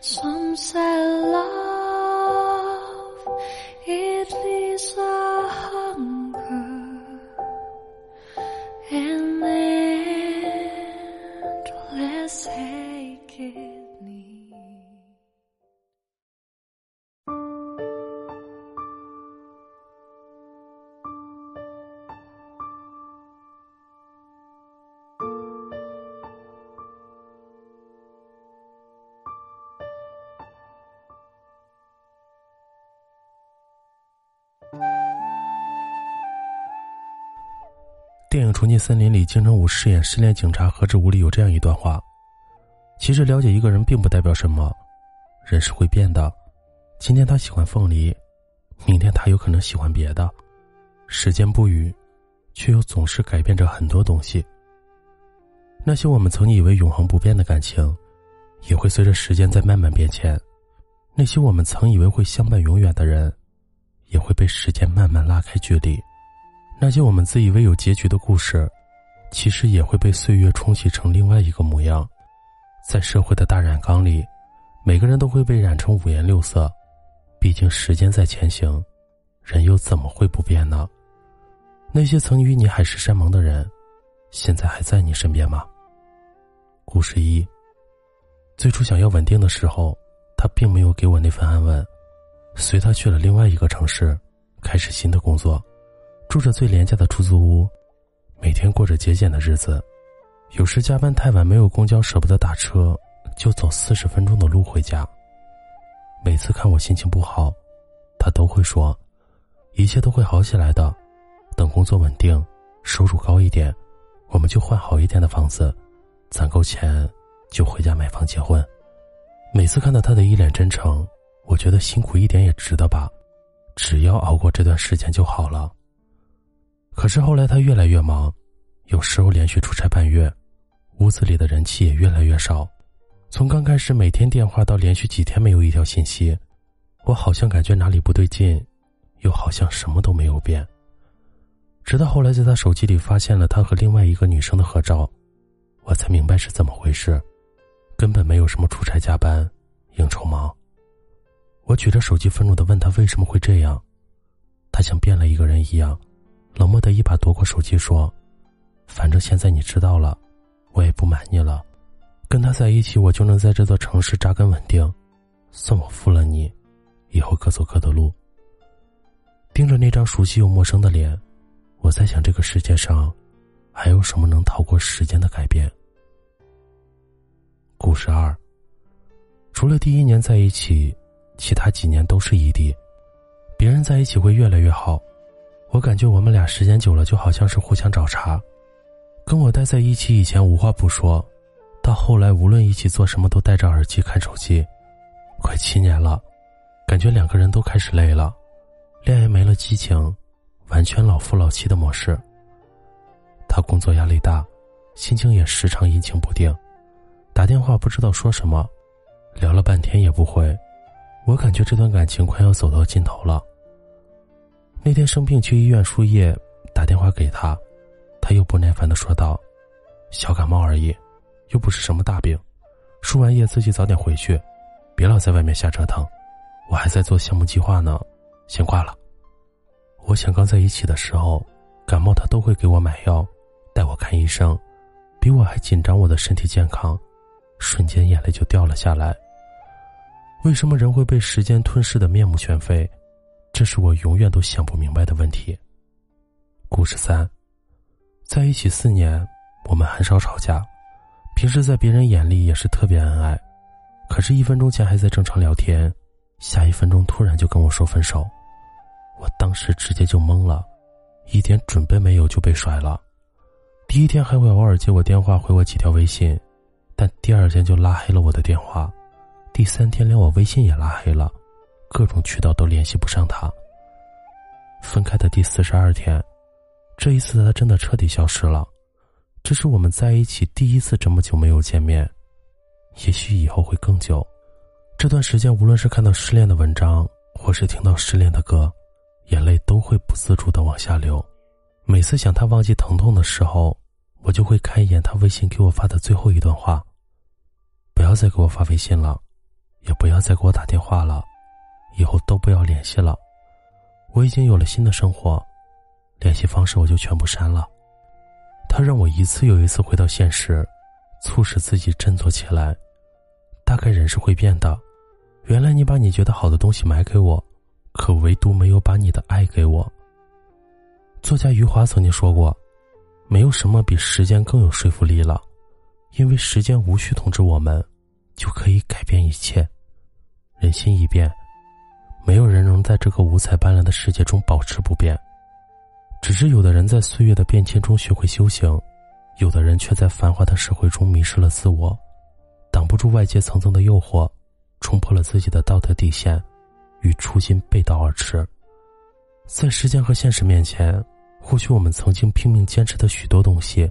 Some say love, it leaves a hunger. And endless aching 电影《重庆森林》里，金城武饰演失恋警察何志武里有这样一段话：其实了解一个人并不代表什么，人是会变的。今天他喜欢凤梨，明天他有可能喜欢别的。时间不语，却又总是改变着很多东西。那些我们曾以为永恒不变的感情，也会随着时间在慢慢变迁；那些我们曾以为会相伴永远的人，也会被时间慢慢拉开距离。那些我们自以为有结局的故事，其实也会被岁月冲洗成另外一个模样。在社会的大染缸里，每个人都会被染成五颜六色。毕竟时间在前行，人又怎么会不变呢？那些曾与你海誓山盟的人，现在还在你身边吗？故事一：最初想要稳定的时候，他并没有给我那份安稳。随他去了另外一个城市，开始新的工作。住着最廉价的出租屋，每天过着节俭的日子。有时加班太晚，没有公交，舍不得打车，就走四十分钟的路回家。每次看我心情不好，他都会说：“一切都会好起来的。等工作稳定，收入高一点，我们就换好一点的房子，攒够钱就回家买房结婚。”每次看到他的一脸真诚，我觉得辛苦一点也值得吧，只要熬过这段时间就好了。可是后来他越来越忙，有时候连续出差半月，屋子里的人气也越来越少。从刚开始每天电话到连续几天没有一条信息，我好像感觉哪里不对劲，又好像什么都没有变。直到后来在他手机里发现了他和另外一个女生的合照，我才明白是怎么回事。根本没有什么出差加班、应酬忙。我举着手机愤怒的问他为什么会这样，他像变了一个人一样。冷漠的一把夺过手机，说：“反正现在你知道了，我也不瞒你了。跟他在一起，我就能在这座城市扎根稳定。算我负了你，以后各走各的路。”盯着那张熟悉又陌生的脸，我在想：这个世界上，还有什么能逃过时间的改变？故事二。除了第一年在一起，其他几年都是异地。别人在一起会越来越好。我感觉我们俩时间久了，就好像是互相找茬。跟我待在一起以前无话不说，到后来无论一起做什么都戴着耳机看手机，快七年了，感觉两个人都开始累了，恋爱没了激情，完全老夫老妻的模式。他工作压力大，心情也时常阴晴不定，打电话不知道说什么，聊了半天也不回，我感觉这段感情快要走到尽头了。那天生病去医院输液，打电话给他，他又不耐烦的说道：“小感冒而已，又不是什么大病，输完液自己早点回去，别老在外面瞎折腾。我还在做项目计划呢，先挂了。”我想刚在一起的时候，感冒他都会给我买药，带我看医生，比我还紧张我的身体健康，瞬间眼泪就掉了下来。为什么人会被时间吞噬的面目全非？这是我永远都想不明白的问题。故事三，在一起四年，我们很少吵架，平时在别人眼里也是特别恩爱。可是，一分钟前还在正常聊天，下一分钟突然就跟我说分手，我当时直接就懵了，一点准备没有就被甩了。第一天还会偶尔接我电话，回我几条微信，但第二天就拉黑了我的电话，第三天连我微信也拉黑了，各种渠道都联系不上他。分开的第四十二天，这一次他真的彻底消失了。这是我们在一起第一次这么久没有见面，也许以后会更久。这段时间，无论是看到失恋的文章，或是听到失恋的歌，眼泪都会不自主的往下流。每次想他忘记疼痛的时候，我就会看一眼他微信给我发的最后一段话：“不要再给我发微信了，也不要再给我打电话了，以后都不要联系了。我已经有了新的生活，联系方式我就全部删了。”他让我一次又一次回到现实，促使自己振作起来。大概人是会变的，原来你把你觉得好的东西买给我，可唯独没有把你的爱给我。作家余华曾经说过：“没有什么比时间更有说服力了，因为时间无需通知我们，就可以改变一切。人心一变，没有人能在这个五彩斑斓的世界中保持不变。”只是有的人在岁月的变迁中学会修行，有的人却在繁华的社会中迷失了自我，挡不住外界层层的诱惑，冲破了自己的道德底线，与初心背道而驰。在时间和现实面前，或许我们曾经拼命坚持的许多东西，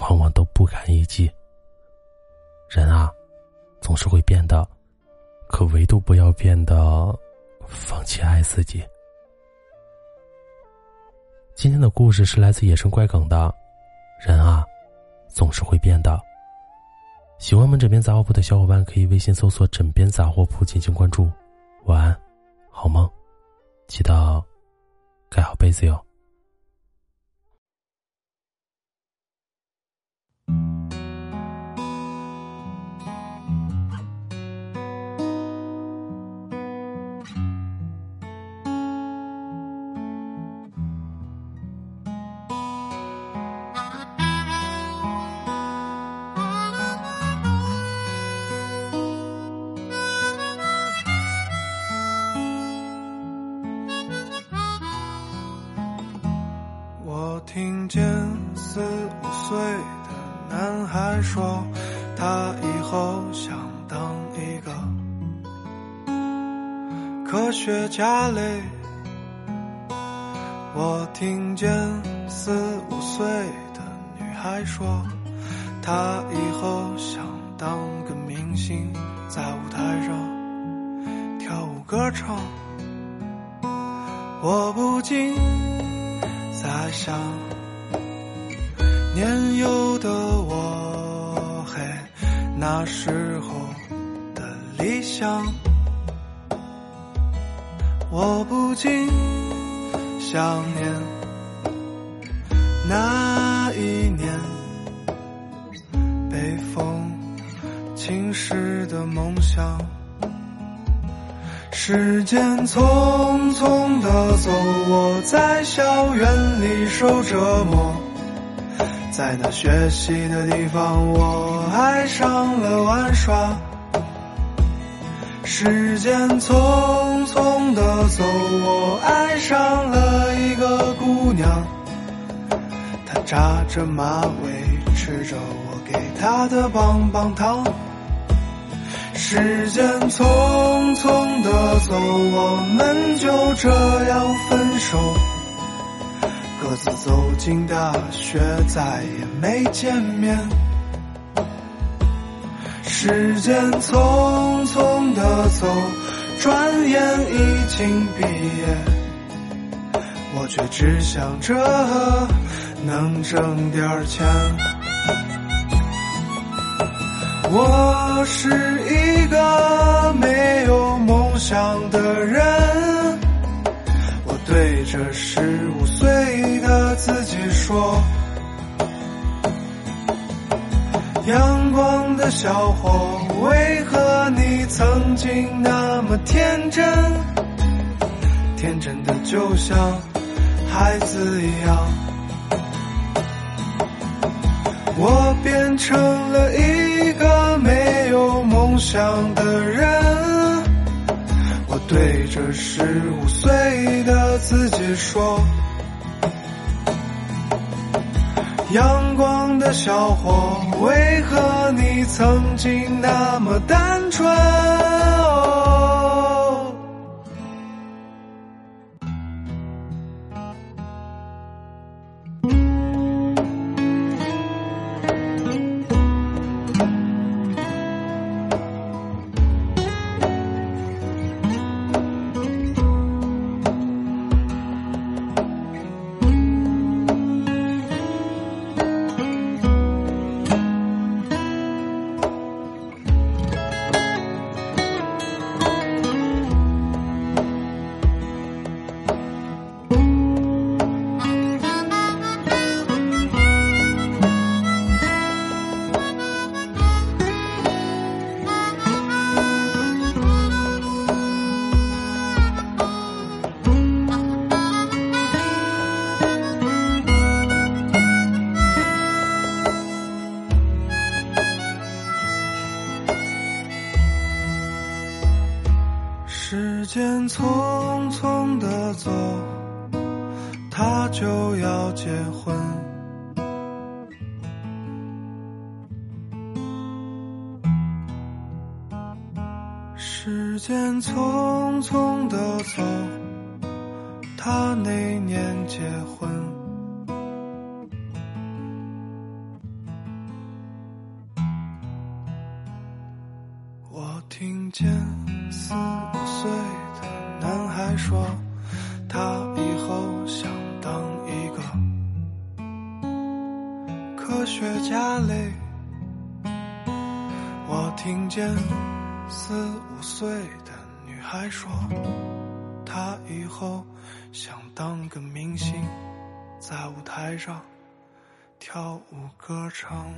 往往都不堪一击。人啊，总是会变的，可唯独不要变得放弃爱自己。今天的故事是来自野生怪梗的，人啊，总是会变的。喜欢我们枕边杂货铺的小伙伴可以微信搜索“枕边杂货铺”进行关注。晚安，好梦，记得盖好被子哟。四五岁的男孩说，他以后想当一个科学家嘞。我听见四五岁的女孩说，她以后想当个明星，在舞台上跳舞歌唱。我不禁。在想，年幼的我，嘿，那时候的理想，我不禁想念那一年被风侵蚀的梦想。时间匆匆的走，我在校园里受折磨，在那学习的地方，我爱上了玩耍。时间匆匆的走，我爱上了一个姑娘，她扎着马尾，吃着我给她的棒棒糖。时间匆匆的走，我们就这样分手，各自走进大学，再也没见面。时间匆匆的走，转眼已经毕业，我却只想着能挣点钱。我是一个没有梦想的人，我对着十五岁自己说：“阳光的小伙，为何你曾经那么天真？天真的就像孩子一样。”我变成了一个没有梦想的人，我对着十五岁的自己说：“阳光的小伙，为何你曾经那么单纯。时间匆匆的走，他就要结婚。时间匆匆的走，他那年结婚。说，他以后想当一个科学家嘞。我听见四五岁的女孩说，她以后想当个明星，在舞台上跳舞歌唱。